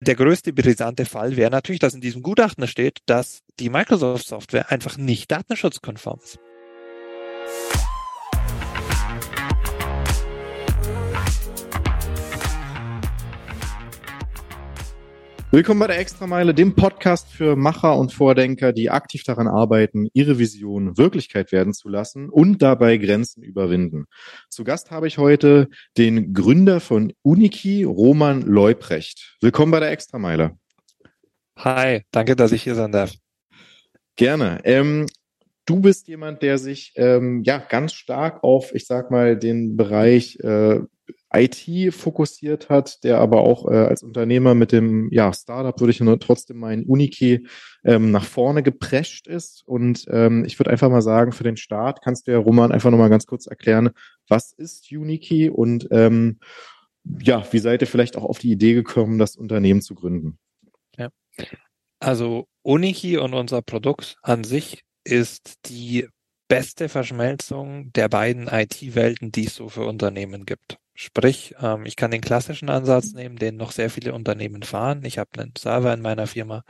der größte brisante Fall wäre natürlich, dass in diesem Gutachten steht, dass die Microsoft-Software einfach nicht datenschutzkonform ist. Willkommen bei der Extrameile, dem Podcast für Macher und Vordenker, die aktiv daran arbeiten, ihre Vision Wirklichkeit werden zu lassen und dabei Grenzen überwinden. Zu Gast habe ich heute den Gründer von Uniki, Roman Leubrecht. Willkommen bei der Extrameile. Hi, danke, dass ich hier sein darf. Gerne. Ähm, du bist jemand, der sich ähm, ja ganz stark auf, ich sag mal, den Bereich äh, IT fokussiert hat, der aber auch äh, als Unternehmer mit dem ja, Startup, würde ich nur trotzdem meinen Uniki ähm, nach vorne geprescht ist. Und ähm, ich würde einfach mal sagen, für den Start kannst du ja, Roman, einfach nochmal ganz kurz erklären, was ist Uniki und ähm, ja, wie seid ihr vielleicht auch auf die Idee gekommen, das Unternehmen zu gründen? Ja. Also Uniki und unser Produkt an sich ist die beste Verschmelzung der beiden IT-Welten, die es so für Unternehmen gibt. Sprich, ähm, ich kann den klassischen Ansatz nehmen, den noch sehr viele Unternehmen fahren. Ich habe einen Server in meiner Firma,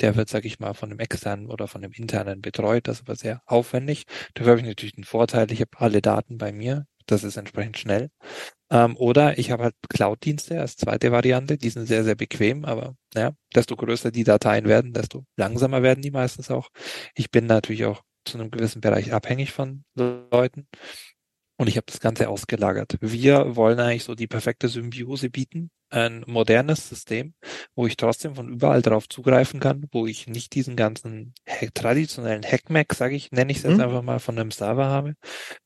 der wird, sage ich mal, von einem externen oder von einem internen betreut. Das ist aber sehr aufwendig. Dafür habe ich natürlich den Vorteil, ich habe alle Daten bei mir. Das ist entsprechend schnell. Ähm, oder ich habe halt Cloud-Dienste als zweite Variante. Die sind sehr, sehr bequem, aber ja, desto größer die Dateien werden, desto langsamer werden die meistens auch. Ich bin natürlich auch zu einem gewissen Bereich abhängig von Leuten. Und ich habe das Ganze ausgelagert. Wir wollen eigentlich so die perfekte Symbiose bieten. Ein modernes System, wo ich trotzdem von überall darauf zugreifen kann, wo ich nicht diesen ganzen traditionellen Hackmack, sage ich, nenne ich es jetzt mhm. einfach mal, von einem Server habe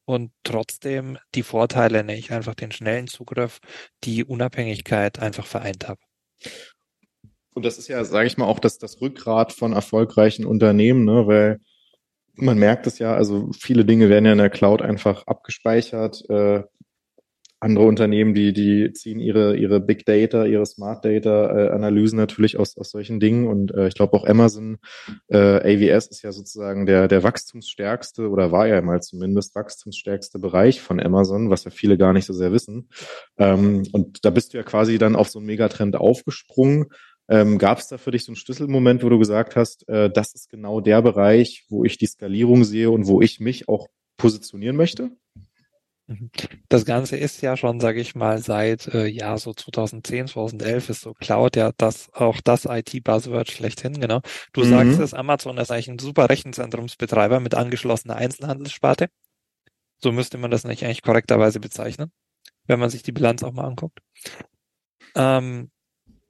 und trotzdem die Vorteile, ne, ich einfach den schnellen Zugriff, die Unabhängigkeit einfach vereint habe. Und das ist ja, sage ich mal, auch das, das Rückgrat von erfolgreichen Unternehmen, ne? weil man merkt es ja, also viele Dinge werden ja in der Cloud einfach abgespeichert. Äh, andere Unternehmen, die, die ziehen ihre, ihre Big Data, ihre Smart Data äh, Analysen natürlich aus, aus solchen Dingen. Und äh, ich glaube auch Amazon äh, AWS ist ja sozusagen der, der wachstumsstärkste oder war ja mal zumindest wachstumsstärkste Bereich von Amazon, was ja viele gar nicht so sehr wissen. Ähm, und da bist du ja quasi dann auf so einen Megatrend aufgesprungen ähm, Gab es da für dich so einen Schlüsselmoment, wo du gesagt hast, äh, das ist genau der Bereich, wo ich die Skalierung sehe und wo ich mich auch positionieren möchte? Das Ganze ist ja schon, sage ich mal, seit äh, ja so 2010, 2011 ist so Cloud ja das auch das IT-Buzzword schlechthin, genau. Du mhm. sagst es, Amazon ist eigentlich ein super Rechenzentrumsbetreiber mit angeschlossener Einzelhandelssparte. So müsste man das nicht eigentlich korrekterweise bezeichnen, wenn man sich die Bilanz auch mal anguckt. Ähm,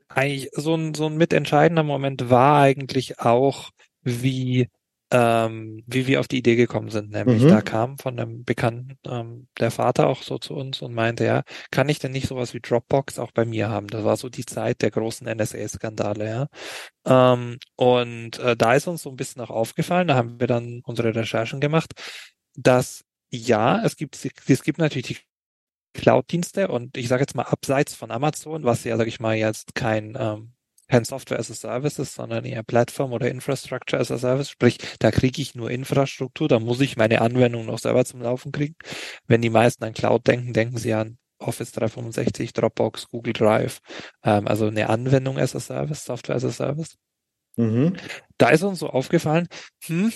eigentlich so ein, so ein mitentscheidender Moment war eigentlich auch, wie, ähm, wie wir auf die Idee gekommen sind. Nämlich mhm. da kam von einem Bekannten ähm, der Vater auch so zu uns und meinte, ja, kann ich denn nicht sowas wie Dropbox auch bei mir haben? Das war so die Zeit der großen NSA-Skandale, ja. Ähm, und äh, da ist uns so ein bisschen auch aufgefallen, da haben wir dann unsere Recherchen gemacht, dass ja, es gibt, es gibt natürlich die Cloud-Dienste und ich sage jetzt mal abseits von Amazon, was ja, sage ich mal, jetzt kein ähm, kein Software as a Service ist, sondern eher Plattform oder Infrastructure as a Service. Sprich, da kriege ich nur Infrastruktur, da muss ich meine Anwendung noch selber zum Laufen kriegen. Wenn die meisten an Cloud denken, denken sie an Office 365, Dropbox, Google Drive, ähm, also eine Anwendung as a Service, Software as a Service. Mhm. Da ist uns so aufgefallen, hm,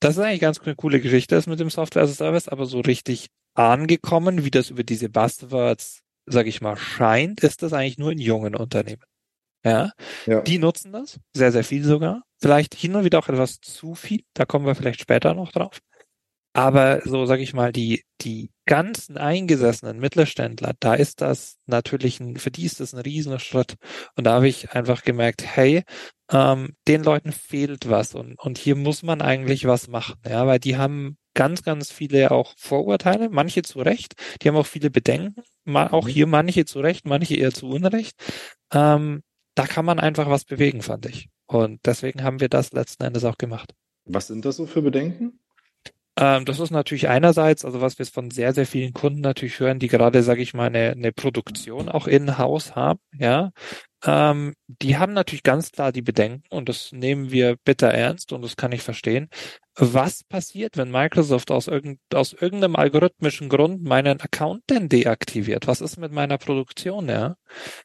das ist eigentlich ganz eine coole Geschichte ist mit dem Software as a Service, aber so richtig angekommen, wie das über diese Buzzwords, sage ich mal, scheint, ist das eigentlich nur in jungen Unternehmen. Ja? ja, die nutzen das, sehr, sehr viel sogar. Vielleicht hin und wieder auch etwas zu viel, da kommen wir vielleicht später noch drauf. Aber so sage ich mal, die, die ganzen eingesessenen Mittelständler, da ist das natürlich ein, für die ist das ein Riesenschritt. Und da habe ich einfach gemerkt, hey, ähm, den Leuten fehlt was und, und hier muss man eigentlich was machen, ja, weil die haben ganz, ganz viele auch Vorurteile, manche zu Recht, die haben auch viele Bedenken, mal auch mhm. hier manche zu Recht, manche eher zu Unrecht. Ähm, da kann man einfach was bewegen, fand ich. Und deswegen haben wir das letzten Endes auch gemacht. Was sind das so für Bedenken? Ähm, das ist natürlich einerseits, also was wir von sehr, sehr vielen Kunden natürlich hören, die gerade, sage ich mal, eine, eine Produktion auch in-house haben, ja, ähm, die haben natürlich ganz klar die Bedenken und das nehmen wir bitter ernst und das kann ich verstehen. Was passiert, wenn Microsoft aus, irgend, aus irgendeinem algorithmischen Grund meinen Account denn deaktiviert? Was ist mit meiner Produktion? Ja?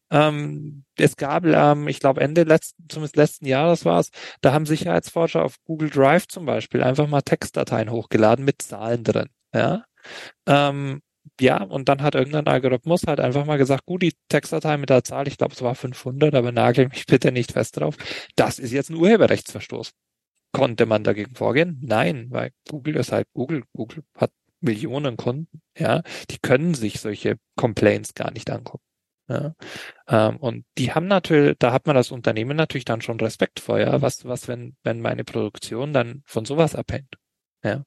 Ähm, es gab, ähm, ich glaube Ende letzten, zumindest letzten Jahres war es, da haben Sicherheitsforscher auf Google Drive zum Beispiel einfach mal Textdateien hochgeladen mit Zahlen drin. Ja? Ähm, ja, und dann hat irgendein Algorithmus halt einfach mal gesagt, gut, die Textdatei mit der Zahl, ich glaube, es war 500, aber nagel mich bitte nicht fest drauf. Das ist jetzt ein Urheberrechtsverstoß. Konnte man dagegen vorgehen? Nein, weil Google ist halt Google. Google hat Millionen Kunden, ja. Die können sich solche Complaints gar nicht angucken. Ja. Ähm, und die haben natürlich, da hat man das Unternehmen natürlich dann schon Respekt vor, ja. Was, was, wenn, wenn meine Produktion dann von sowas abhängt? Ja.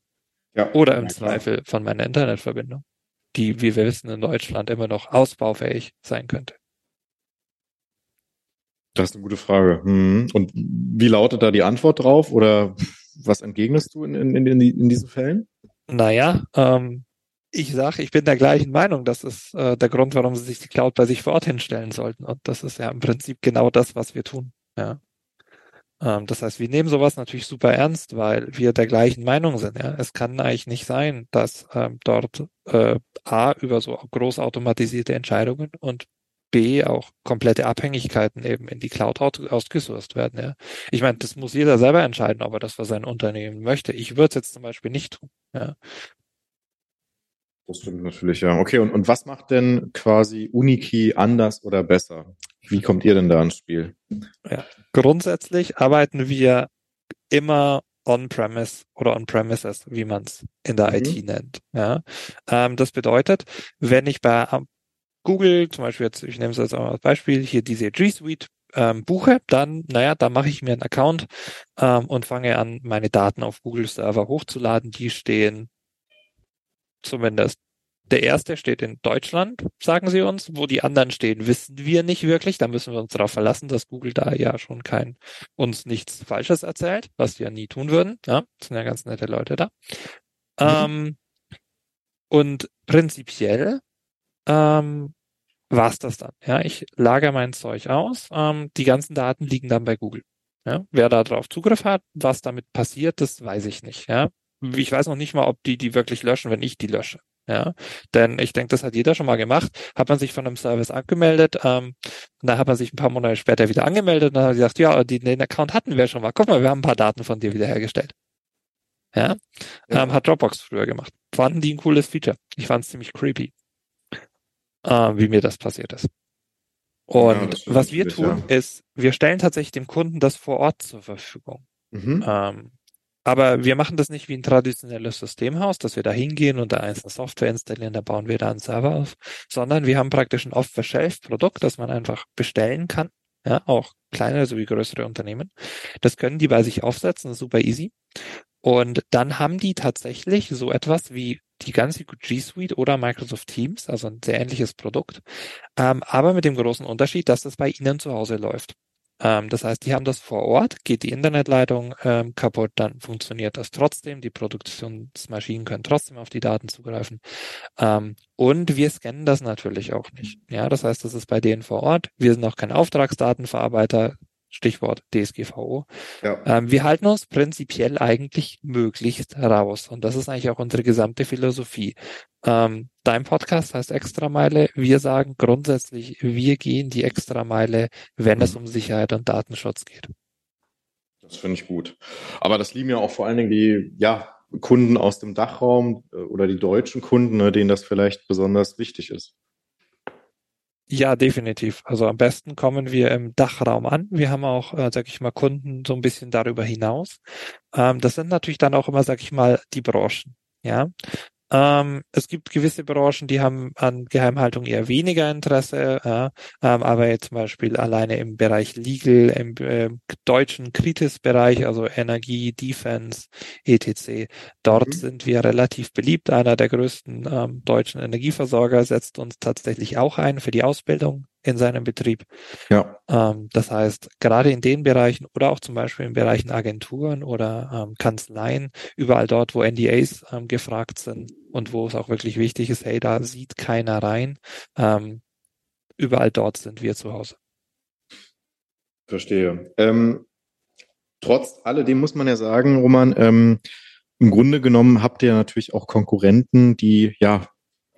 ja Oder im ja, Zweifel von meiner Internetverbindung die, wie wir wissen, in Deutschland immer noch ausbaufähig sein könnte? Das ist eine gute Frage. Hm. Und wie lautet da die Antwort drauf oder was entgegnest du in, in, in, in diesen Fällen? Naja, ähm, ich sage, ich bin der gleichen Meinung. Das ist äh, der Grund, warum sie sich die Cloud bei sich vor Ort hinstellen sollten. Und das ist ja im Prinzip genau das, was wir tun. Ja. Ähm, das heißt, wir nehmen sowas natürlich super ernst, weil wir der gleichen Meinung sind. Ja? Es kann eigentlich nicht sein, dass ähm, dort äh, A über so groß automatisierte Entscheidungen und B auch komplette Abhängigkeiten eben in die Cloud ausgesourced werden. Ja? Ich meine, das muss jeder selber entscheiden, ob er das für sein Unternehmen möchte. Ich würde es jetzt zum Beispiel nicht tun. Ja? Das stimmt natürlich, ja. Okay, und, und was macht denn quasi Unikey anders oder besser? Wie kommt ihr denn da ins Spiel? Ja, grundsätzlich arbeiten wir immer on-premise oder on-premises, wie man es in der mhm. IT nennt. Ja, ähm, das bedeutet, wenn ich bei ähm, Google, zum Beispiel jetzt, ich nehme es jetzt auch als Beispiel, hier diese G Suite ähm, buche, dann, naja, da mache ich mir einen Account ähm, und fange an, meine Daten auf Google Server hochzuladen. Die stehen zumindest der erste steht in Deutschland, sagen sie uns. Wo die anderen stehen, wissen wir nicht wirklich. Da müssen wir uns darauf verlassen, dass Google da ja schon kein, uns nichts Falsches erzählt, was ja nie tun würden. Ja, sind ja ganz nette Leute da. Mhm. Ähm, und prinzipiell ähm, war's das dann. Ja, ich lagere mein Zeug aus. Ähm, die ganzen Daten liegen dann bei Google. Ja, wer da drauf Zugriff hat, was damit passiert, das weiß ich nicht. Ja, ich weiß noch nicht mal, ob die die wirklich löschen, wenn ich die lösche. Ja, denn ich denke, das hat jeder schon mal gemacht. Hat man sich von einem Service angemeldet, ähm, und dann hat man sich ein paar Monate später wieder angemeldet und dann hat man gesagt, ja, die, den Account hatten wir schon mal. Guck mal, wir haben ein paar Daten von dir wiederhergestellt. Ja, ja. Ähm, hat Dropbox früher gemacht. Fanden die ein cooles Feature. Ich fand es ziemlich creepy, äh, wie mir das passiert ist. Und ja, was wir tun, ja. ist, wir stellen tatsächlich dem Kunden das vor Ort zur Verfügung. Mhm. Ähm, aber wir machen das nicht wie ein traditionelles Systemhaus, dass wir da hingehen und da einzelne Software installieren, da bauen wir da einen Server auf, sondern wir haben praktisch ein Off-the-Shelf-Produkt, das man einfach bestellen kann. Ja, auch kleinere sowie größere Unternehmen. Das können die bei sich aufsetzen, super easy. Und dann haben die tatsächlich so etwas wie die ganze G Suite oder Microsoft Teams, also ein sehr ähnliches Produkt, ähm, aber mit dem großen Unterschied, dass das bei ihnen zu Hause läuft. Ähm, das heißt, die haben das vor Ort, geht die Internetleitung ähm, kaputt, dann funktioniert das trotzdem. Die Produktionsmaschinen können trotzdem auf die Daten zugreifen. Ähm, und wir scannen das natürlich auch nicht. Ja, das heißt, das ist bei denen vor Ort. Wir sind auch kein Auftragsdatenverarbeiter. Stichwort DSGVO. Ja. Ähm, wir halten uns prinzipiell eigentlich möglichst raus. Und das ist eigentlich auch unsere gesamte Philosophie. Ähm, dein Podcast heißt Extrameile. Wir sagen grundsätzlich, wir gehen die Extrameile, wenn es um Sicherheit und Datenschutz geht. Das finde ich gut. Aber das lieben ja auch vor allen Dingen die, ja, Kunden aus dem Dachraum äh, oder die deutschen Kunden, ne, denen das vielleicht besonders wichtig ist. Ja, definitiv. Also am besten kommen wir im Dachraum an. Wir haben auch, äh, sag ich mal, Kunden so ein bisschen darüber hinaus. Ähm, das sind natürlich dann auch immer, sag ich mal, die Branchen. Ja, ähm, es gibt gewisse Branchen, die haben an Geheimhaltung eher weniger Interesse, ja, ähm, aber jetzt zum Beispiel alleine im Bereich Legal, im äh, deutschen Kritis-Bereich, also Energie, Defense, etc. Dort mhm. sind wir relativ beliebt. Einer der größten ähm, deutschen Energieversorger setzt uns tatsächlich auch ein für die Ausbildung in seinem Betrieb. Ja. Ähm, das heißt, gerade in den Bereichen oder auch zum Beispiel in Bereichen Agenturen oder ähm, Kanzleien, überall dort, wo NDAs ähm, gefragt sind und wo es auch wirklich wichtig ist, hey, da sieht keiner rein, ähm, überall dort sind wir zu Hause. Verstehe. Ähm, trotz alledem muss man ja sagen, Roman, ähm, im Grunde genommen habt ihr natürlich auch Konkurrenten, die ja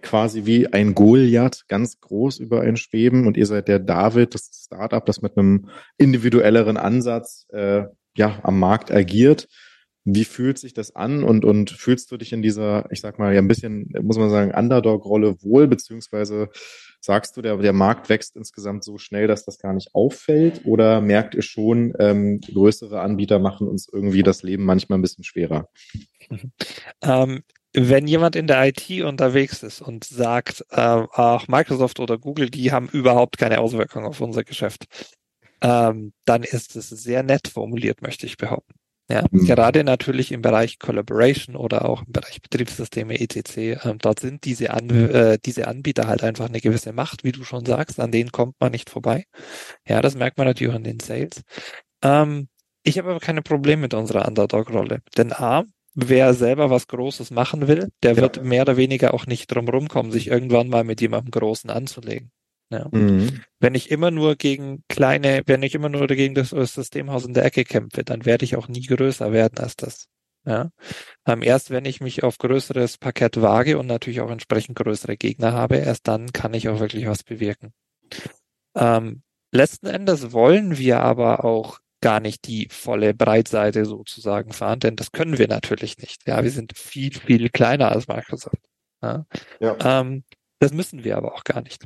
quasi wie ein Goliath ganz groß über einen schweben und ihr seid der David, das Startup, das mit einem individuelleren Ansatz äh, ja am Markt agiert. Wie fühlt sich das an und, und fühlst du dich in dieser, ich sag mal, ja ein bisschen, muss man sagen, Underdog-Rolle wohl, beziehungsweise sagst du, der, der Markt wächst insgesamt so schnell, dass das gar nicht auffällt oder merkt ihr schon, ähm, größere Anbieter machen uns irgendwie das Leben manchmal ein bisschen schwerer? Ähm, wenn jemand in der IT unterwegs ist und sagt, äh, auch Microsoft oder Google, die haben überhaupt keine Auswirkungen auf unser Geschäft, ähm, dann ist es sehr nett formuliert, möchte ich behaupten. Ja, mhm. gerade natürlich im Bereich Collaboration oder auch im Bereich Betriebssysteme etc. Ähm, dort sind diese, An äh, diese Anbieter halt einfach eine gewisse Macht, wie du schon sagst, an denen kommt man nicht vorbei. Ja, das merkt man natürlich in den Sales. Ähm, ich habe aber keine Probleme mit unserer Underdog-Rolle. Denn A, wer selber was Großes machen will, der ja. wird mehr oder weniger auch nicht drum rumkommen, sich irgendwann mal mit jemandem Großen anzulegen. Ja. Mhm. Wenn ich immer nur gegen kleine, wenn ich immer nur gegen das Systemhaus in der Ecke kämpfe, dann werde ich auch nie größer werden als das. Ja. Ähm, erst wenn ich mich auf größeres Parkett wage und natürlich auch entsprechend größere Gegner habe, erst dann kann ich auch wirklich was bewirken. Ähm, letzten Endes wollen wir aber auch gar nicht die volle Breitseite sozusagen fahren, denn das können wir natürlich nicht. Ja, wir sind viel, viel kleiner als Microsoft. Ja. ja. Ähm, das müssen wir aber auch gar nicht.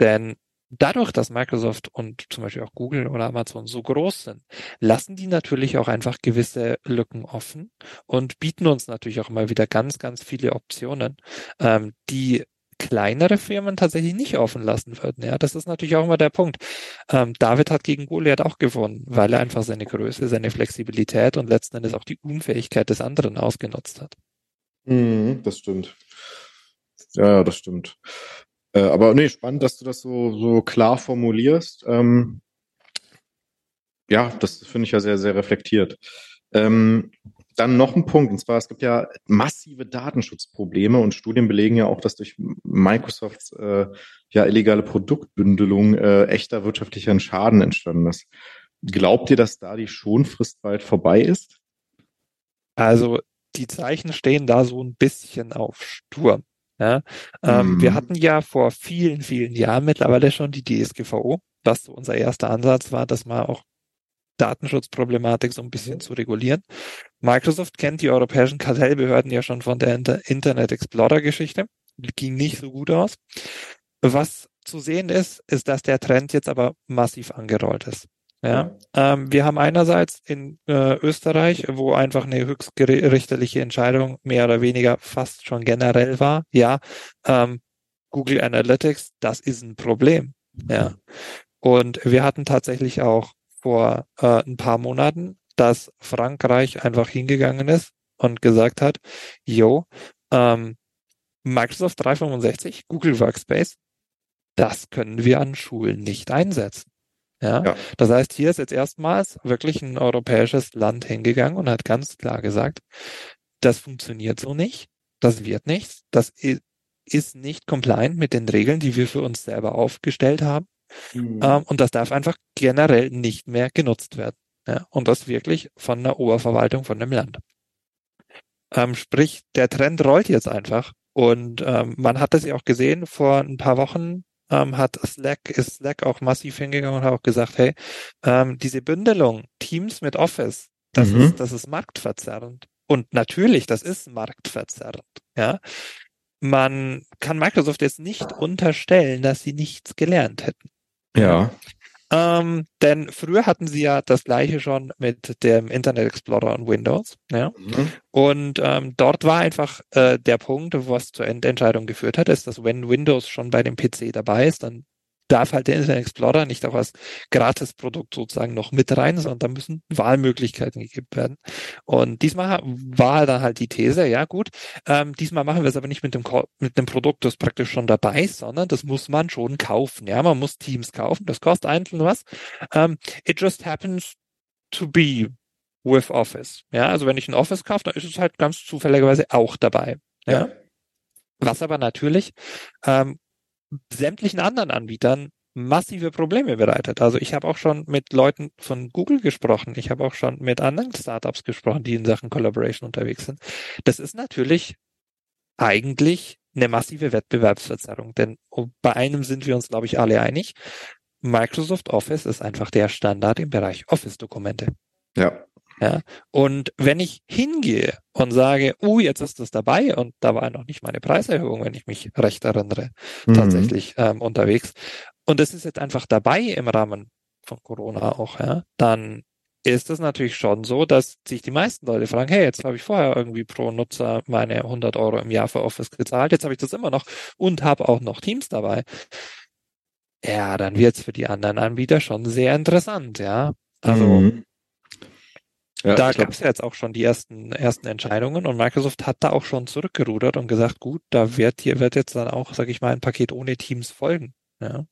Denn dadurch, dass Microsoft und zum Beispiel auch Google oder Amazon so groß sind, lassen die natürlich auch einfach gewisse Lücken offen und bieten uns natürlich auch immer wieder ganz, ganz viele Optionen, ähm, die kleinere Firmen tatsächlich nicht offen lassen würden. Ja, das ist natürlich auch immer der Punkt. Ähm, David hat gegen Goliath auch gewonnen, weil er einfach seine Größe, seine Flexibilität und letzten Endes auch die Unfähigkeit des anderen ausgenutzt hat. Mm, das stimmt. Ja, das stimmt. Äh, aber nee, spannend, dass du das so, so klar formulierst. Ähm, ja, das finde ich ja sehr, sehr reflektiert. Ähm, dann noch ein Punkt, und zwar, es gibt ja massive Datenschutzprobleme und Studien belegen ja auch, dass durch Microsofts äh, ja illegale Produktbündelung äh, echter wirtschaftlicher Schaden entstanden ist. Glaubt ihr, dass da die Schonfrist bald vorbei ist? Also die Zeichen stehen da so ein bisschen auf Sturm. Ja, ähm, mhm. Wir hatten ja vor vielen, vielen Jahren mittlerweile schon die DSGVO, was so unser erster Ansatz war, dass man auch Datenschutzproblematik so ein bisschen zu regulieren. Microsoft kennt die europäischen Kartellbehörden ja schon von der Internet Explorer Geschichte. Ging nicht so gut aus. Was zu sehen ist, ist, dass der Trend jetzt aber massiv angerollt ist. Ja, ähm, wir haben einerseits in äh, Österreich, wo einfach eine höchstgerichtliche Entscheidung mehr oder weniger fast schon generell war. Ja, ähm, Google Analytics, das ist ein Problem. Ja, und wir hatten tatsächlich auch vor äh, ein paar Monaten, dass Frankreich einfach hingegangen ist und gesagt hat, yo, ähm, Microsoft 365, Google Workspace, das können wir an Schulen nicht einsetzen. Ja? ja? Das heißt, hier ist jetzt erstmals wirklich ein europäisches Land hingegangen und hat ganz klar gesagt, das funktioniert so nicht, das wird nichts, das ist nicht compliant mit den Regeln, die wir für uns selber aufgestellt haben. Mhm. Ähm, und das darf einfach generell nicht mehr genutzt werden. Ja? Und das wirklich von der Oberverwaltung von dem Land. Ähm, sprich, der Trend rollt jetzt einfach. Und ähm, man hat das ja auch gesehen, vor ein paar Wochen ähm, hat Slack, ist Slack auch massiv hingegangen und hat auch gesagt, hey, ähm, diese Bündelung Teams mit Office, das mhm. ist, das ist marktverzerrend. Und natürlich, das ist marktverzerrend, ja. Man kann Microsoft jetzt nicht unterstellen, dass sie nichts gelernt hätten. Ja. Ähm, denn früher hatten sie ja das gleiche schon mit dem Internet Explorer und Windows. Ja? Mhm. Und ähm, dort war einfach äh, der Punkt, was zur Endentscheidung geführt hat, ist, dass wenn Windows schon bei dem PC dabei ist, dann darf halt der Internet Explorer nicht auch als Gratisprodukt sozusagen noch mit rein, sondern da müssen Wahlmöglichkeiten gegeben werden. Und diesmal war dann halt die These, ja gut, ähm, diesmal machen wir es aber nicht mit dem, mit dem Produkt, das praktisch schon dabei ist, sondern das muss man schon kaufen. Ja, man muss Teams kaufen, das kostet einzeln was. Ähm, it just happens to be with Office. Ja, also wenn ich ein Office kaufe, dann ist es halt ganz zufälligerweise auch dabei. Ja. ja. Was aber natürlich ähm, sämtlichen anderen Anbietern massive Probleme bereitet. Also ich habe auch schon mit Leuten von Google gesprochen. Ich habe auch schon mit anderen Startups gesprochen, die in Sachen Collaboration unterwegs sind. Das ist natürlich eigentlich eine massive Wettbewerbsverzerrung. Denn bei einem sind wir uns, glaube ich, alle einig. Microsoft Office ist einfach der Standard im Bereich Office-Dokumente. Ja. Ja, und wenn ich hingehe und sage, oh, jetzt ist das dabei und da war noch nicht meine Preiserhöhung, wenn ich mich recht erinnere, mhm. tatsächlich ähm, unterwegs und es ist jetzt einfach dabei im Rahmen von Corona auch, ja, dann ist es natürlich schon so, dass sich die meisten Leute fragen, hey, jetzt habe ich vorher irgendwie pro Nutzer meine 100 Euro im Jahr für Office gezahlt, jetzt habe ich das immer noch und habe auch noch Teams dabei. Ja, dann wird es für die anderen Anbieter schon sehr interessant, ja. Also mhm. Ja, da gab es ja jetzt auch schon die ersten ersten Entscheidungen und Microsoft hat da auch schon zurückgerudert und gesagt, gut, da wird hier wird jetzt dann auch, sage ich mal, ein Paket ohne Teams folgen. Ja.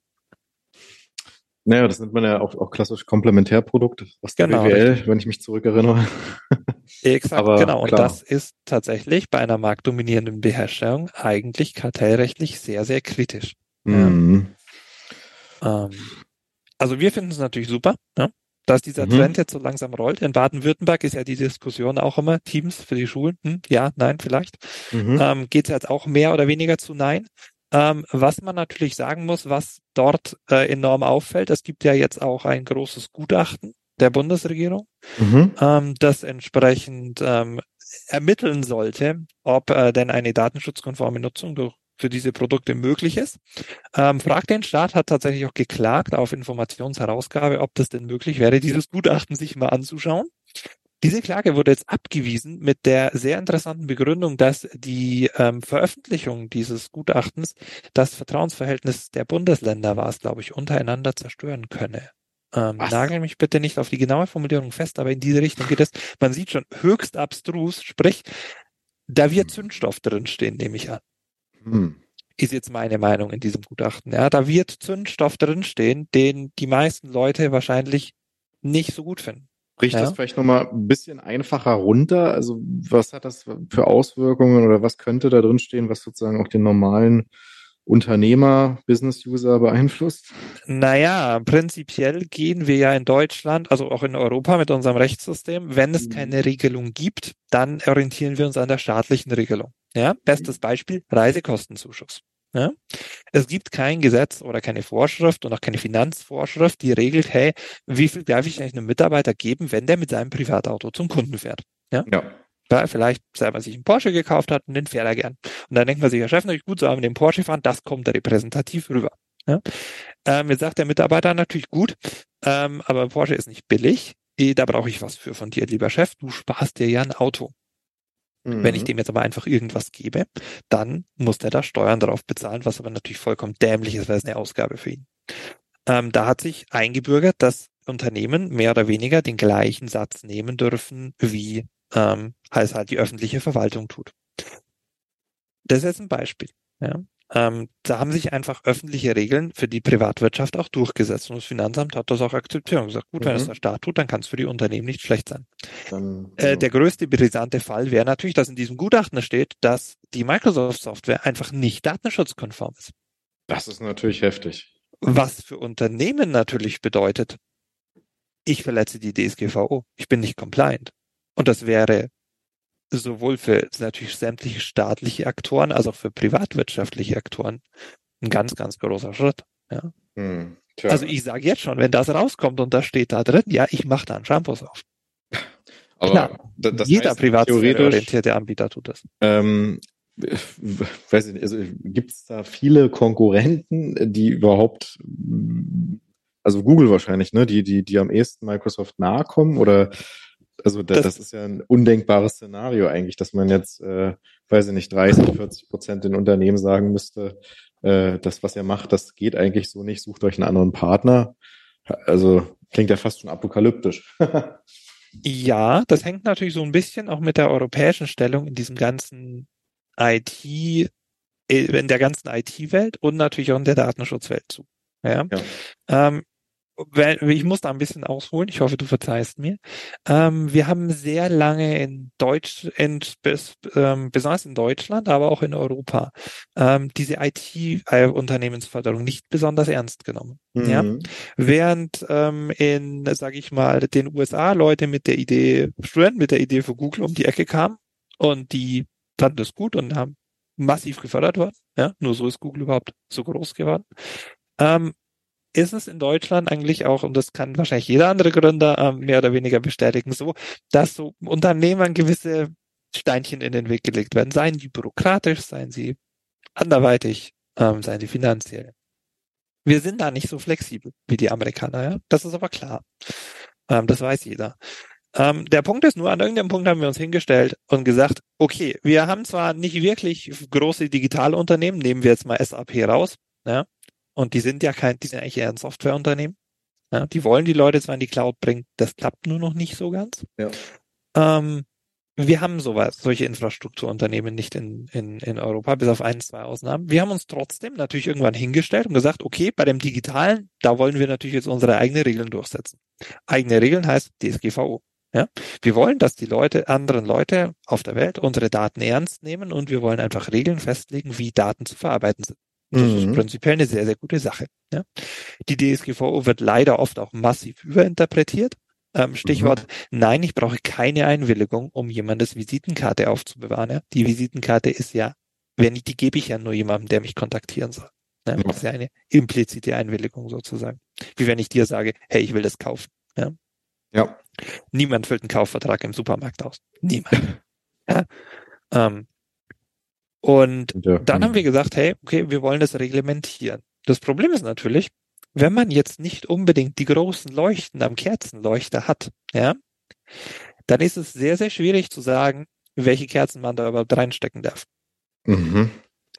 Naja, das nennt man ja auch, auch klassisch Komplementärprodukt der genau, BWL, richtig. wenn ich mich zurückerinnere. Exakt, Aber genau. Klar. Und das ist tatsächlich bei einer marktdominierenden Beherrschung eigentlich kartellrechtlich sehr, sehr kritisch. Mhm. Ja. Ähm, also wir finden es natürlich super, ja, dass dieser mhm. Trend jetzt so langsam rollt. In Baden-Württemberg ist ja die Diskussion auch immer, Teams für die Schulen, hm, ja, nein, vielleicht. Mhm. Ähm, Geht es jetzt auch mehr oder weniger zu nein. Ähm, was man natürlich sagen muss, was dort äh, enorm auffällt, es gibt ja jetzt auch ein großes Gutachten der Bundesregierung, mhm. ähm, das entsprechend ähm, ermitteln sollte, ob äh, denn eine datenschutzkonforme Nutzung durch für diese Produkte möglich ist. Ähm, Frag den Staat hat tatsächlich auch geklagt auf Informationsherausgabe, ob das denn möglich wäre, dieses Gutachten sich mal anzuschauen. Diese Klage wurde jetzt abgewiesen mit der sehr interessanten Begründung, dass die ähm, Veröffentlichung dieses Gutachtens das Vertrauensverhältnis der Bundesländer war es, glaube ich, untereinander zerstören könne. Ähm, nagel mich bitte nicht auf die genaue Formulierung fest, aber in diese Richtung geht es. Man sieht schon höchst abstrus, sprich, da wird hm. Zündstoff drinstehen, nehme ich an. Hm. Ist jetzt meine Meinung in diesem Gutachten. Ja, da wird Zündstoff drinstehen, den die meisten Leute wahrscheinlich nicht so gut finden. Bricht ja. das vielleicht nochmal ein bisschen einfacher runter? Also was hat das für Auswirkungen oder was könnte da drin stehen, was sozusagen auch den normalen Unternehmer, Business-User beeinflusst? Naja, prinzipiell gehen wir ja in Deutschland, also auch in Europa mit unserem Rechtssystem, wenn es mhm. keine Regelung gibt, dann orientieren wir uns an der staatlichen Regelung. Ja, bestes Beispiel, Reisekostenzuschuss. Ja? Es gibt kein Gesetz oder keine Vorschrift und auch keine Finanzvorschrift, die regelt, hey, wie viel darf ich eigentlich einem Mitarbeiter geben, wenn der mit seinem Privatauto zum Kunden fährt? Ja. ja. ja vielleicht selber sich einen Porsche gekauft hat und den fährt er gern. Und dann denkt man sich, ja Chef, natürlich gut, so mit dem Porsche fahren, das kommt repräsentativ rüber. Ja? Ähm, jetzt sagt der Mitarbeiter natürlich gut, ähm, aber Porsche ist nicht billig. Eh, da brauche ich was für von dir, lieber Chef. Du sparst dir ja ein Auto. Mhm. Wenn ich mhm. dem jetzt aber einfach irgendwas gebe, dann muss der da Steuern drauf bezahlen, was aber natürlich vollkommen dämlich ist, weil es eine Ausgabe für ihn. Ähm, da hat sich eingebürgert, dass Unternehmen mehr oder weniger den gleichen Satz nehmen dürfen, wie ähm, halt, halt die öffentliche Verwaltung tut. Das ist jetzt ein Beispiel. Ja. Ähm, da haben sich einfach öffentliche Regeln für die Privatwirtschaft auch durchgesetzt und das Finanzamt hat das auch akzeptiert und gesagt, gut, mhm. wenn es der Staat tut, dann kann es für die Unternehmen nicht schlecht sein. Dann, äh, der größte brisante Fall wäre natürlich, dass in diesem Gutachten steht, dass die Microsoft-Software einfach nicht datenschutzkonform ist. Das ist natürlich heftig. Was für Unternehmen natürlich bedeutet, ich verletze die DSGVO, ich bin nicht compliant. Und das wäre sowohl für natürlich sämtliche staatliche Aktoren als auch für privatwirtschaftliche Aktoren ein ganz, ganz großer Schritt. Ja. Hm, also ich sage jetzt schon, wenn das rauskommt und das steht da drin, ja, ich mache da einen Shampoos auf. Aber Klar, das jeder privatorientierte Anbieter tut das. Ähm, weiß ich nicht, also gibt es da viele Konkurrenten, die überhaupt, also Google wahrscheinlich, ne, die, die, die am ehesten Microsoft nahe kommen oder also das, das, ist ja ein undenkbares Szenario eigentlich, dass man jetzt, äh, weiß ich nicht, 30, 40 Prozent den Unternehmen sagen müsste, äh, das, was ihr macht, das geht eigentlich so nicht, sucht euch einen anderen Partner. Also klingt ja fast schon apokalyptisch. ja, das hängt natürlich so ein bisschen auch mit der europäischen Stellung in diesem ganzen IT, äh, in der ganzen IT-Welt und natürlich auch in der Datenschutzwelt zu. Ja. ja. Ähm, ich muss da ein bisschen ausholen, ich hoffe, du verzeihst mir. Ähm, wir haben sehr lange in Deutsch, in, bis, ähm, besonders in Deutschland, aber auch in Europa, ähm, diese IT-Unternehmensförderung nicht besonders ernst genommen. Mhm. Ja? Während ähm, in, sage ich mal, den USA Leute mit der Idee, Studenten mit der Idee für Google um die Ecke kamen und die fanden das gut und haben massiv gefördert worden. Ja, nur so ist Google überhaupt so groß geworden. Ähm, ist es in Deutschland eigentlich auch, und das kann wahrscheinlich jeder andere Gründer ähm, mehr oder weniger bestätigen, so, dass so Unternehmern gewisse Steinchen in den Weg gelegt werden. Seien die bürokratisch, seien sie anderweitig, ähm, seien sie finanziell. Wir sind da nicht so flexibel wie die Amerikaner, ja. Das ist aber klar. Ähm, das weiß jeder. Ähm, der Punkt ist nur, an irgendeinem Punkt haben wir uns hingestellt und gesagt, okay, wir haben zwar nicht wirklich große Digitalunternehmen, nehmen wir jetzt mal SAP raus, ja, und die sind ja kein, die sind eigentlich eher ein Softwareunternehmen. Ja, die wollen die Leute zwar in die Cloud bringen, das klappt nur noch nicht so ganz. Ja. Ähm, wir haben sowas, solche Infrastrukturunternehmen nicht in, in, in Europa, bis auf ein, zwei Ausnahmen. Wir haben uns trotzdem natürlich irgendwann hingestellt und gesagt, okay, bei dem Digitalen, da wollen wir natürlich jetzt unsere eigenen Regeln durchsetzen. Eigene Regeln heißt DSGVO. Ja? Wir wollen, dass die Leute, anderen Leute auf der Welt unsere Daten ernst nehmen und wir wollen einfach Regeln festlegen, wie Daten zu verarbeiten sind. Das mhm. ist prinzipiell eine sehr, sehr gute Sache. Ja. Die DSGVO wird leider oft auch massiv überinterpretiert. Ähm, Stichwort, mhm. nein, ich brauche keine Einwilligung, um jemandes Visitenkarte aufzubewahren. Ja. Die Visitenkarte ist ja, wenn ich, die gebe ich ja nur jemandem, der mich kontaktieren soll. Ja. Das ist ja eine implizite Einwilligung sozusagen. Wie wenn ich dir sage, hey, ich will das kaufen. Ja. ja. Niemand füllt einen Kaufvertrag im Supermarkt aus. Niemand. ja. Ähm, und ja. dann haben wir gesagt, hey, okay, wir wollen das reglementieren. Das Problem ist natürlich, wenn man jetzt nicht unbedingt die großen Leuchten am Kerzenleuchter hat, ja, dann ist es sehr, sehr schwierig zu sagen, welche Kerzen man da überhaupt reinstecken darf. Mhm.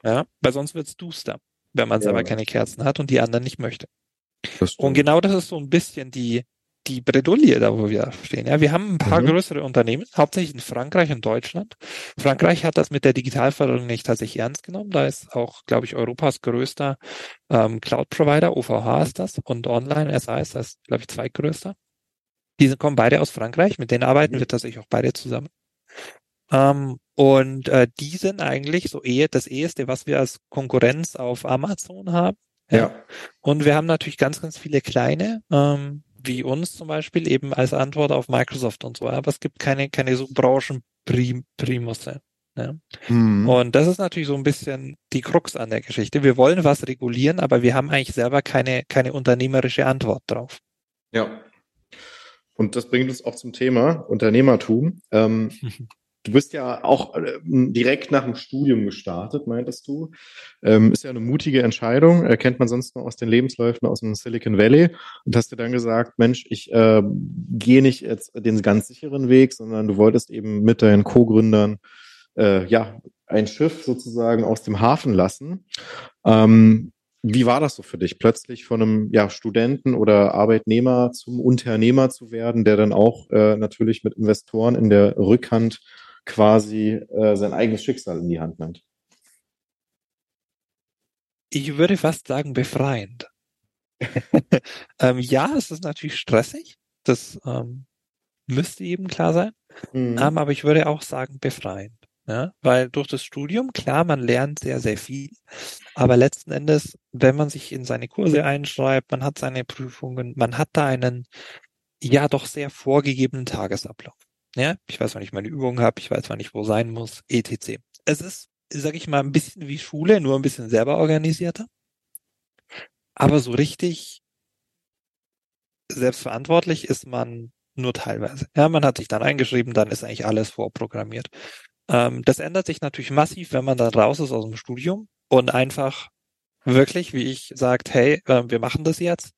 Ja, weil sonst wird's duster, wenn man ja. selber keine Kerzen hat und die anderen nicht möchte. Und genau das ist so ein bisschen die, die Bredouille, da wo wir stehen. Ja, wir haben ein paar mhm. größere Unternehmen, hauptsächlich in Frankreich und Deutschland. Frankreich hat das mit der Digitalförderung nicht tatsächlich ernst genommen. Da ist auch, glaube ich, Europas größter ähm, Cloud-Provider, OVH ist das, und Online SA ist das, glaube ich, zweitgrößter. Die kommen beide aus Frankreich, mit denen arbeiten mhm. wir tatsächlich auch beide zusammen. Ähm, und äh, die sind eigentlich so eher das Eheste, was wir als Konkurrenz auf Amazon haben. Ja. ja. Und wir haben natürlich ganz, ganz viele kleine, ähm, wie uns zum Beispiel eben als Antwort auf Microsoft und so. Aber es gibt keine, keine so Branchenprimusse. Ja. Mhm. Und das ist natürlich so ein bisschen die Krux an der Geschichte. Wir wollen was regulieren, aber wir haben eigentlich selber keine, keine unternehmerische Antwort drauf. Ja. Und das bringt uns auch zum Thema Unternehmertum. Ähm, Du bist ja auch äh, direkt nach dem Studium gestartet, meintest du. Ähm, ist ja eine mutige Entscheidung, äh, kennt man sonst nur aus den Lebensläufen aus dem Silicon Valley. Und hast dir dann gesagt, Mensch, ich äh, gehe nicht jetzt den ganz sicheren Weg, sondern du wolltest eben mit deinen Co-Gründern äh, ja ein Schiff sozusagen aus dem Hafen lassen. Ähm, wie war das so für dich, plötzlich von einem ja, Studenten oder Arbeitnehmer zum Unternehmer zu werden, der dann auch äh, natürlich mit Investoren in der Rückhand quasi äh, sein eigenes Schicksal in die Hand nimmt. Ich würde fast sagen befreiend. ähm, ja, es ist natürlich stressig. Das ähm, müsste eben klar sein. Mhm. Ähm, aber ich würde auch sagen befreiend. Ja, weil durch das Studium, klar, man lernt sehr, sehr viel. Aber letzten Endes, wenn man sich in seine Kurse einschreibt, man hat seine Prüfungen, man hat da einen, ja, doch sehr vorgegebenen Tagesablauf. Ja, ich weiß, wann ich meine Übungen habe, ich weiß, wann ich wo sein muss, etc. Es ist, sag ich mal, ein bisschen wie Schule, nur ein bisschen selber organisierter. Aber so richtig selbstverantwortlich ist man nur teilweise. Ja, man hat sich dann eingeschrieben, dann ist eigentlich alles vorprogrammiert. Ähm, das ändert sich natürlich massiv, wenn man dann raus ist aus dem Studium und einfach wirklich, wie ich sagt, hey, äh, wir machen das jetzt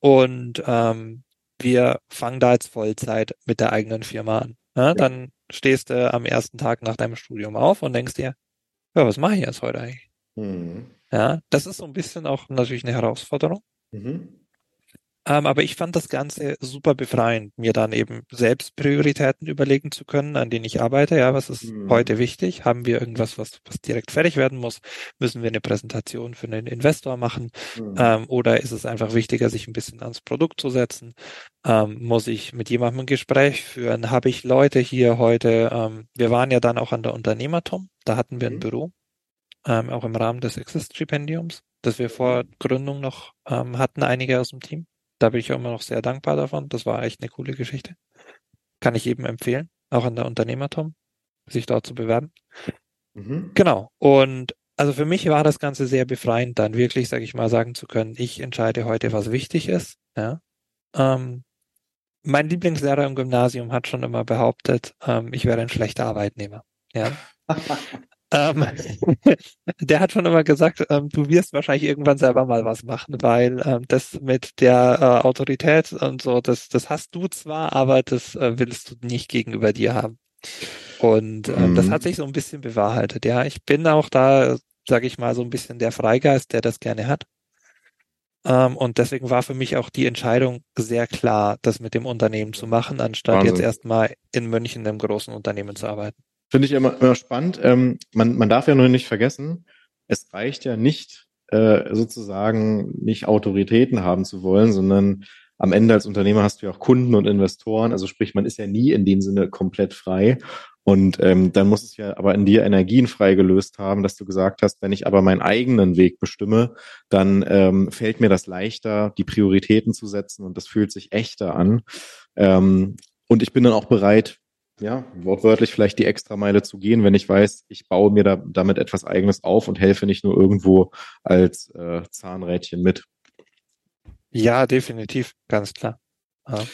und ähm, wir fangen da jetzt Vollzeit mit der eigenen Firma an. Ja, ja. Dann stehst du am ersten Tag nach deinem Studium auf und denkst dir, ja, was mache ich jetzt heute eigentlich? Mhm. Ja, das ist so ein bisschen auch natürlich eine Herausforderung. Mhm. Ähm, aber ich fand das Ganze super befreiend, mir dann eben selbst Prioritäten überlegen zu können, an denen ich arbeite. Ja, was ist mhm. heute wichtig? Haben wir irgendwas, was, was direkt fertig werden muss? Müssen wir eine Präsentation für einen Investor machen? Mhm. Ähm, oder ist es einfach wichtiger, sich ein bisschen ans Produkt zu setzen? Ähm, muss ich mit jemandem ein Gespräch führen? Habe ich Leute hier heute? Ähm, wir waren ja dann auch an der Unternehmertum. Da hatten wir ein mhm. Büro, ähm, auch im Rahmen des Exist-Stipendiums, das wir vor Gründung noch ähm, hatten, einige aus dem Team. Da bin ich auch immer noch sehr dankbar davon. Das war echt eine coole Geschichte. Kann ich jedem empfehlen, auch an der Unternehmertum, sich dort zu bewerben. Mhm. Genau. Und also für mich war das Ganze sehr befreiend, dann wirklich, sage ich mal, sagen zu können, ich entscheide heute, was wichtig ist. Ja. Ähm, mein Lieblingslehrer im Gymnasium hat schon immer behauptet, ähm, ich wäre ein schlechter Arbeitnehmer. Ja. Ähm, der hat schon immer gesagt, ähm, du wirst wahrscheinlich irgendwann selber mal was machen, weil ähm, das mit der äh, Autorität und so, das, das hast du zwar, aber das äh, willst du nicht gegenüber dir haben. Und mhm. das hat sich so ein bisschen bewahrheitet. Ja, ich bin auch da, sage ich mal, so ein bisschen der Freigeist, der das gerne hat. Ähm, und deswegen war für mich auch die Entscheidung sehr klar, das mit dem Unternehmen zu machen, anstatt Wahnsinn. jetzt erstmal in München in einem großen Unternehmen zu arbeiten. Finde ich immer, immer spannend. Ähm, man, man darf ja nur nicht vergessen, es reicht ja nicht, äh, sozusagen nicht Autoritäten haben zu wollen, sondern am Ende als Unternehmer hast du ja auch Kunden und Investoren. Also sprich, man ist ja nie in dem Sinne komplett frei. Und ähm, dann muss es ja aber in dir Energien freigelöst haben, dass du gesagt hast, wenn ich aber meinen eigenen Weg bestimme, dann ähm, fällt mir das leichter, die Prioritäten zu setzen und das fühlt sich echter an. Ähm, und ich bin dann auch bereit, ja, wortwörtlich vielleicht die Extrameile zu gehen, wenn ich weiß, ich baue mir da, damit etwas Eigenes auf und helfe nicht nur irgendwo als äh, Zahnrädchen mit. Ja, definitiv, ganz klar. Ja.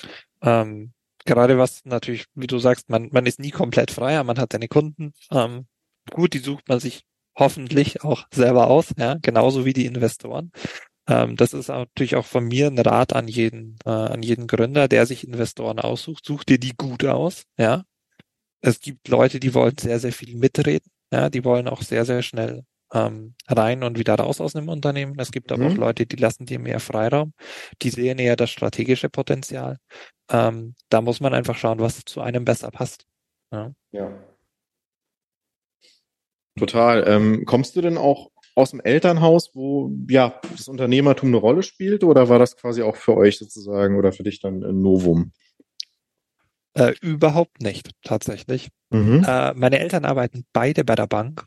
Ähm, gerade was natürlich, wie du sagst, man, man ist nie komplett freier, man hat seine Kunden. Ähm, gut, die sucht man sich hoffentlich auch selber aus, ja, genauso wie die Investoren. Ähm, das ist natürlich auch von mir ein Rat an jeden, äh, an jeden Gründer, der sich Investoren aussucht. Such dir die gut aus, ja es gibt Leute, die wollen sehr, sehr viel mitreden. Ja, die wollen auch sehr, sehr schnell ähm, rein und wieder raus aus einem Unternehmen. Es gibt aber mhm. auch Leute, die lassen dir mehr Freiraum. Die sehen eher das strategische Potenzial. Ähm, da muss man einfach schauen, was zu einem besser passt. Ja. ja. Total. Ähm, kommst du denn auch aus dem Elternhaus, wo ja das Unternehmertum eine Rolle spielt, oder war das quasi auch für euch sozusagen oder für dich dann ein Novum? Äh, überhaupt nicht, tatsächlich. Mhm. Äh, meine Eltern arbeiten beide bei der Bank.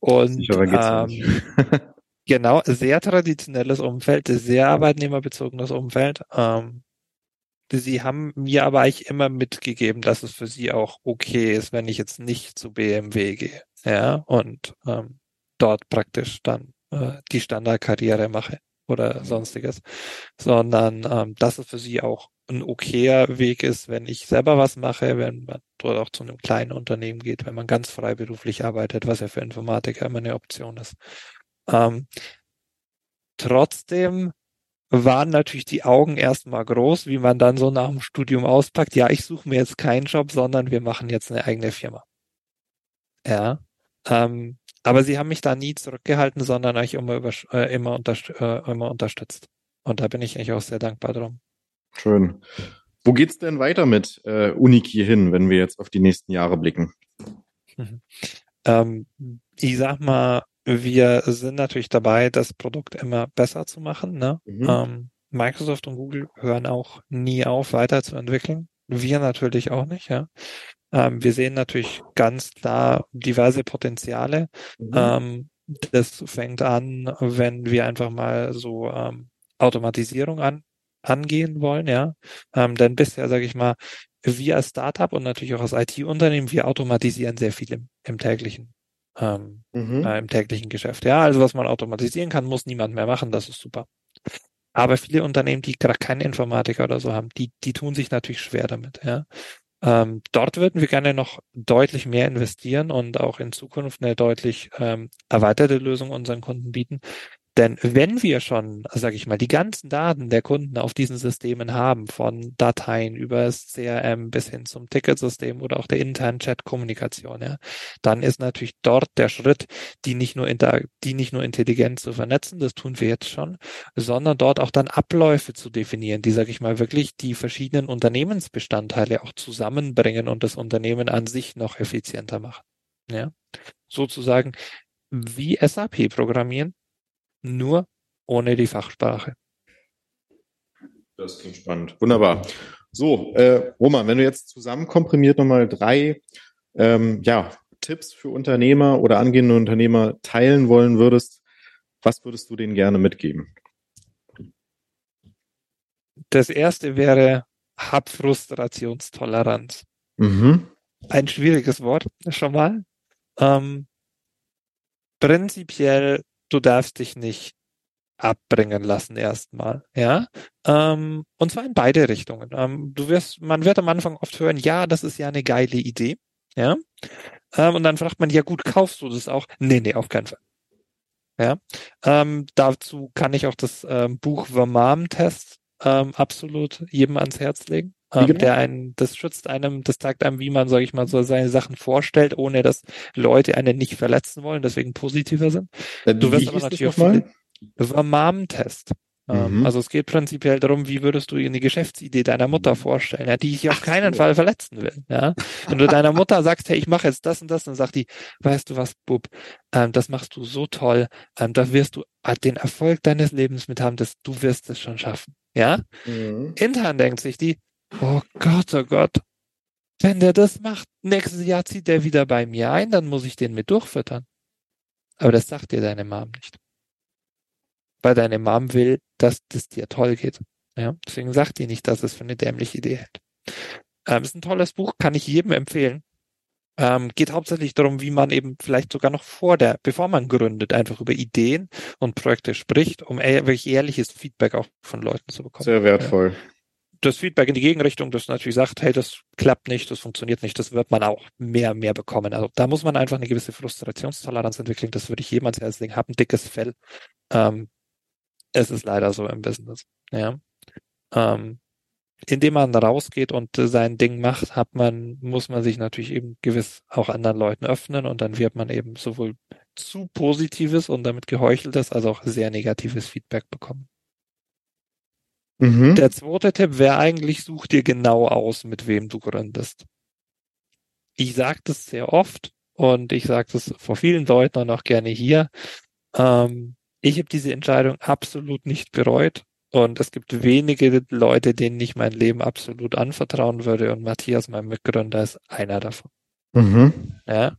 Und ähm, genau, sehr traditionelles Umfeld, sehr arbeitnehmerbezogenes Umfeld. Ähm, sie haben mir aber eigentlich immer mitgegeben, dass es für sie auch okay ist, wenn ich jetzt nicht zu BMW gehe. Ja, und ähm, dort praktisch dann äh, die Standardkarriere mache oder sonstiges, sondern ähm, dass es für sie auch ein okayer Weg ist, wenn ich selber was mache, wenn man dort auch zu einem kleinen Unternehmen geht, wenn man ganz freiberuflich arbeitet, was ja für Informatiker immer eine Option ist. Ähm, trotzdem waren natürlich die Augen erstmal groß, wie man dann so nach dem Studium auspackt. Ja, ich suche mir jetzt keinen Job, sondern wir machen jetzt eine eigene Firma. Ja. Ähm, aber sie haben mich da nie zurückgehalten, sondern eigentlich immer, äh, immer, unterst äh, immer unterstützt. Und da bin ich eigentlich auch sehr dankbar drum. Schön. Wo geht's denn weiter mit äh, Uniki hin, wenn wir jetzt auf die nächsten Jahre blicken? Mhm. Ähm, ich sag mal, wir sind natürlich dabei, das Produkt immer besser zu machen. Ne? Mhm. Ähm, Microsoft und Google hören auch nie auf, weiterzuentwickeln. Wir natürlich auch nicht, ja. Ähm, wir sehen natürlich ganz klar diverse Potenziale. Mhm. Ähm, das fängt an, wenn wir einfach mal so ähm, Automatisierung an, angehen wollen, ja. Ähm, denn bisher, sage ich mal, wir als Startup und natürlich auch als IT-Unternehmen, wir automatisieren sehr viel im, im täglichen, ähm, mhm. äh, im täglichen Geschäft. Ja, also was man automatisieren kann, muss niemand mehr machen, das ist super. Aber viele Unternehmen, die gerade keinen Informatiker oder so haben, die, die tun sich natürlich schwer damit, ja. Ähm, dort würden wir gerne noch deutlich mehr investieren und auch in Zukunft eine deutlich ähm, erweiterte Lösung unseren Kunden bieten. Denn wenn wir schon, sage ich mal, die ganzen Daten der Kunden auf diesen Systemen haben, von Dateien über das CRM bis hin zum Ticketsystem oder auch der internen Chat-Kommunikation, ja, dann ist natürlich dort der Schritt, die nicht nur inter, die nicht nur intelligent zu vernetzen, das tun wir jetzt schon, sondern dort auch dann Abläufe zu definieren, die, sage ich mal, wirklich die verschiedenen Unternehmensbestandteile auch zusammenbringen und das Unternehmen an sich noch effizienter machen. Ja, sozusagen wie SAP programmieren, nur ohne die Fachsprache. Das klingt spannend. Wunderbar. So, äh, Roman, wenn du jetzt zusammen komprimiert nochmal drei ähm, ja, Tipps für Unternehmer oder angehende Unternehmer teilen wollen würdest, was würdest du denen gerne mitgeben? Das erste wäre, hab Frustrationstoleranz. Mhm. Ein schwieriges Wort schon mal. Ähm, prinzipiell du darfst dich nicht abbringen lassen erstmal, ja. Ähm, und zwar in beide Richtungen. Ähm, du wirst, man wird am Anfang oft hören, ja, das ist ja eine geile Idee, ja. Ähm, und dann fragt man, ja gut, kaufst du das auch? Nee, nee, auf keinen Fall. Ja. Ähm, dazu kann ich auch das ähm, Buch The Mom Test ähm, absolut jedem ans Herz legen. Ähm, der einen, das schützt einem, das zeigt einem, wie man, sage ich mal, so seine Sachen vorstellt, ohne dass Leute einen nicht verletzen wollen, deswegen positiver sind. Äh, du wirst aber natürlich auch viele, Vermarm-Test. Ähm, mhm. Also es geht prinzipiell darum, wie würdest du eine Geschäftsidee deiner Mutter vorstellen, ja, die ich auf keinen so. Fall verletzen will. Ja? Wenn du deiner Mutter sagst, hey, ich mache jetzt das und das, dann sagt die, weißt du was, Bub, ähm, das machst du so toll, ähm, da wirst du den Erfolg deines Lebens mit haben, dass du wirst es schon schaffen. Ja? Mhm. Intern denkt sich die, Oh Gott, oh Gott. Wenn der das macht, nächstes Jahr zieht der wieder bei mir ein, dann muss ich den mit durchfüttern. Aber das sagt dir deine Mom nicht. Weil deine Mom will, dass das dir toll geht. Ja, deswegen sagt die nicht, dass es für eine dämliche Idee hält. Ähm, ist ein tolles Buch, kann ich jedem empfehlen. Ähm, geht hauptsächlich darum, wie man eben vielleicht sogar noch vor der, bevor man gründet, einfach über Ideen und Projekte spricht, um wirklich ehrliches Feedback auch von Leuten zu bekommen. Sehr wertvoll. Ja das Feedback in die Gegenrichtung, das natürlich sagt, hey, das klappt nicht, das funktioniert nicht, das wird man auch mehr, mehr bekommen. Also da muss man einfach eine gewisse Frustrationstoleranz entwickeln. Das würde ich jemals als Ding haben, dickes Fell. Ähm, es ist leider so im Business. Ja. Ähm, indem man rausgeht und sein Ding macht, hat man, muss man sich natürlich eben gewiss auch anderen Leuten öffnen und dann wird man eben sowohl zu positives und damit geheucheltes als auch sehr negatives Feedback bekommen. Mhm. Der zweite Tipp wäre eigentlich, such dir genau aus, mit wem du gründest. Ich sage das sehr oft und ich sage das vor vielen Leuten und auch gerne hier. Ähm, ich habe diese Entscheidung absolut nicht bereut und es gibt wenige Leute, denen ich mein Leben absolut anvertrauen würde und Matthias, mein Mitgründer, ist einer davon. Mhm. Ja,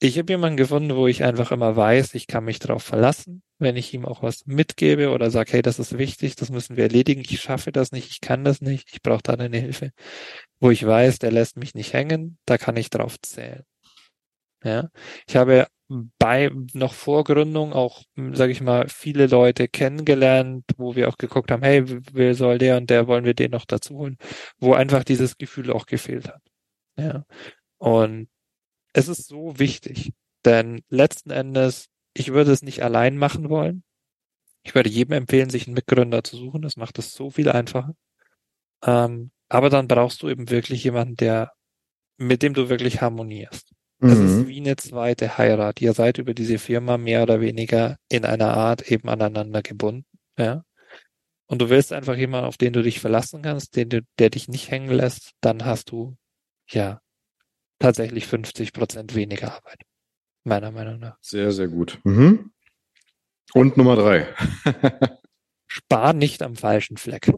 ich habe jemanden gefunden, wo ich einfach immer weiß, ich kann mich darauf verlassen, wenn ich ihm auch was mitgebe oder sage, hey, das ist wichtig, das müssen wir erledigen, ich schaffe das nicht, ich kann das nicht, ich brauche da deine Hilfe. Wo ich weiß, der lässt mich nicht hängen, da kann ich drauf zählen. Ja, ich habe bei noch vor Gründung auch, sage ich mal, viele Leute kennengelernt, wo wir auch geguckt haben, hey, wer soll der und der wollen wir den noch dazu holen, wo einfach dieses Gefühl auch gefehlt hat. Ja. Und es ist so wichtig, denn letzten Endes, ich würde es nicht allein machen wollen. Ich würde jedem empfehlen, sich einen Mitgründer zu suchen. Das macht es so viel einfacher. Ähm, aber dann brauchst du eben wirklich jemanden, der, mit dem du wirklich harmonierst. Mhm. Es ist wie eine zweite Heirat. Ihr seid über diese Firma mehr oder weniger in einer Art eben aneinander gebunden, ja. Und du willst einfach jemanden, auf den du dich verlassen kannst, den du, der dich nicht hängen lässt, dann hast du, ja, tatsächlich 50 Prozent weniger Arbeit. Meiner Meinung nach. Sehr, sehr gut. Mhm. Und Nummer drei. Spar nicht am falschen Fleck.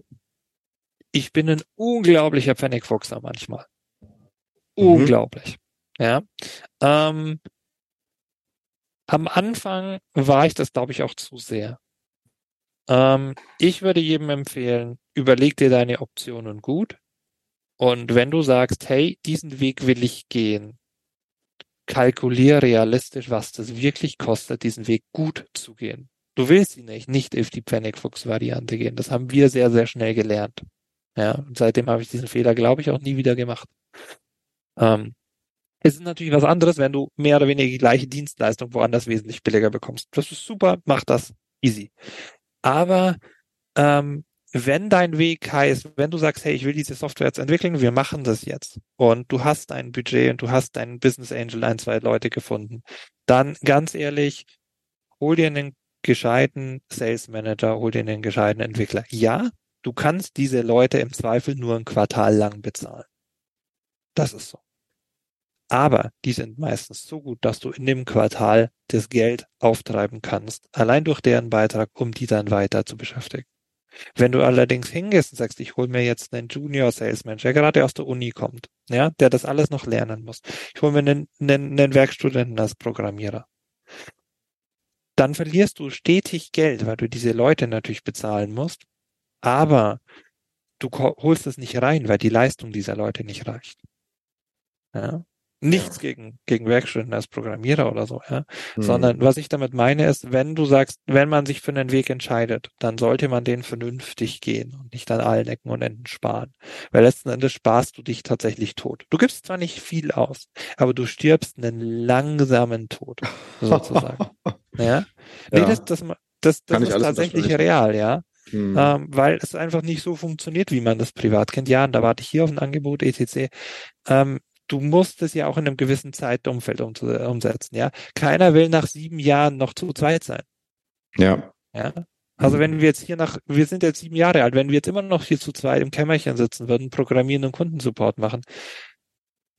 Ich bin ein unglaublicher Pfennigfuchser manchmal. Mhm. Unglaublich. Mhm. Ja. Ähm, am Anfang war ich das, glaube ich, auch zu sehr. Ähm, ich würde jedem empfehlen, überleg dir deine Optionen gut. Und wenn du sagst, hey, diesen Weg will ich gehen, kalkulier realistisch, was das wirklich kostet, diesen Weg gut zu gehen. Du willst ihn nicht, nicht auf die Pfennigfuchs-Variante gehen. Das haben wir sehr, sehr schnell gelernt. Ja, und seitdem habe ich diesen Fehler, glaube ich, auch nie wieder gemacht. Ähm, es ist natürlich was anderes, wenn du mehr oder weniger die gleiche Dienstleistung woanders wesentlich billiger bekommst. Das ist super, mach das. Easy. Aber ähm, wenn dein Weg heißt, wenn du sagst, hey, ich will diese Software jetzt entwickeln, wir machen das jetzt und du hast ein Budget und du hast deinen Business Angel, ein, zwei Leute gefunden, dann ganz ehrlich, hol dir einen gescheiten Sales Manager, hol dir einen gescheiten Entwickler. Ja, du kannst diese Leute im Zweifel nur ein Quartal lang bezahlen. Das ist so. Aber die sind meistens so gut, dass du in dem Quartal das Geld auftreiben kannst, allein durch deren Beitrag, um die dann weiter zu beschäftigen. Wenn du allerdings hingehst und sagst, ich hole mir jetzt einen Junior Salesman, der gerade aus der Uni kommt, ja, der das alles noch lernen muss. Ich hole mir einen, einen, einen Werkstudenten als Programmierer. Dann verlierst du stetig Geld, weil du diese Leute natürlich bezahlen musst. Aber du holst es nicht rein, weil die Leistung dieser Leute nicht reicht. Ja? Nichts ja. gegen, gegen Werkstudenten als Programmierer oder so, ja. Mhm. Sondern was ich damit meine ist, wenn du sagst, wenn man sich für einen Weg entscheidet, dann sollte man den vernünftig gehen und nicht an allen Ecken und Enden sparen. Weil letzten Endes sparst du dich tatsächlich tot. Du gibst zwar nicht viel aus, aber du stirbst einen langsamen Tod, sozusagen. ja. Nee, ja. das, das, das, das ist tatsächlich real, ja. Hm. Ähm, weil es einfach nicht so funktioniert, wie man das privat kennt. Ja, und da warte ich hier auf ein Angebot, etc. Ähm, du musst es ja auch in einem gewissen Zeitumfeld umsetzen, ja. Keiner will nach sieben Jahren noch zu zweit sein. Ja. Ja. Also wenn wir jetzt hier nach, wir sind jetzt sieben Jahre alt, wenn wir jetzt immer noch hier zu zweit im Kämmerchen sitzen würden, programmieren und Kundensupport machen,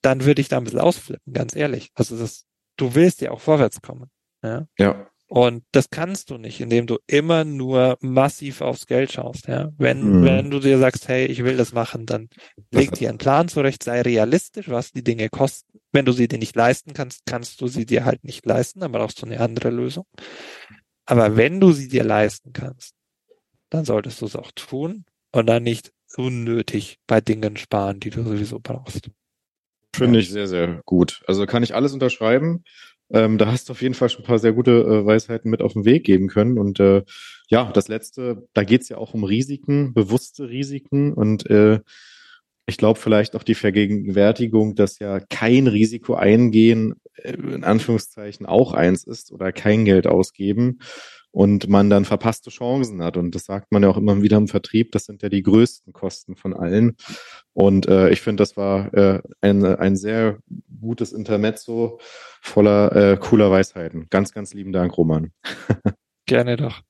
dann würde ich da ein bisschen ausflippen, ganz ehrlich. Also das, du willst ja auch vorwärts kommen. Ja. ja. Und das kannst du nicht, indem du immer nur massiv aufs Geld schaust. Ja? Wenn, mhm. wenn du dir sagst, hey, ich will das machen, dann leg dir einen Plan zurecht, sei realistisch, was die Dinge kosten. Wenn du sie dir nicht leisten kannst, kannst du sie dir halt nicht leisten, dann brauchst du eine andere Lösung. Aber wenn du sie dir leisten kannst, dann solltest du es auch tun und dann nicht unnötig bei Dingen sparen, die du sowieso brauchst. Finde ich sehr, sehr gut. Also kann ich alles unterschreiben. Ähm, da hast du auf jeden Fall schon ein paar sehr gute äh, Weisheiten mit auf den Weg geben können. Und äh, ja, das letzte, da geht es ja auch um Risiken, bewusste Risiken und äh, ich glaube vielleicht auch die Vergegenwärtigung, dass ja kein Risiko eingehen, äh, in Anführungszeichen auch eins ist oder kein Geld ausgeben und man dann verpasste Chancen hat. Und das sagt man ja auch immer wieder im Vertrieb, das sind ja die größten Kosten von allen. Und äh, ich finde, das war äh, ein, ein sehr gutes Intermezzo voller äh, cooler Weisheiten. Ganz, ganz lieben Dank, Roman. Gerne doch.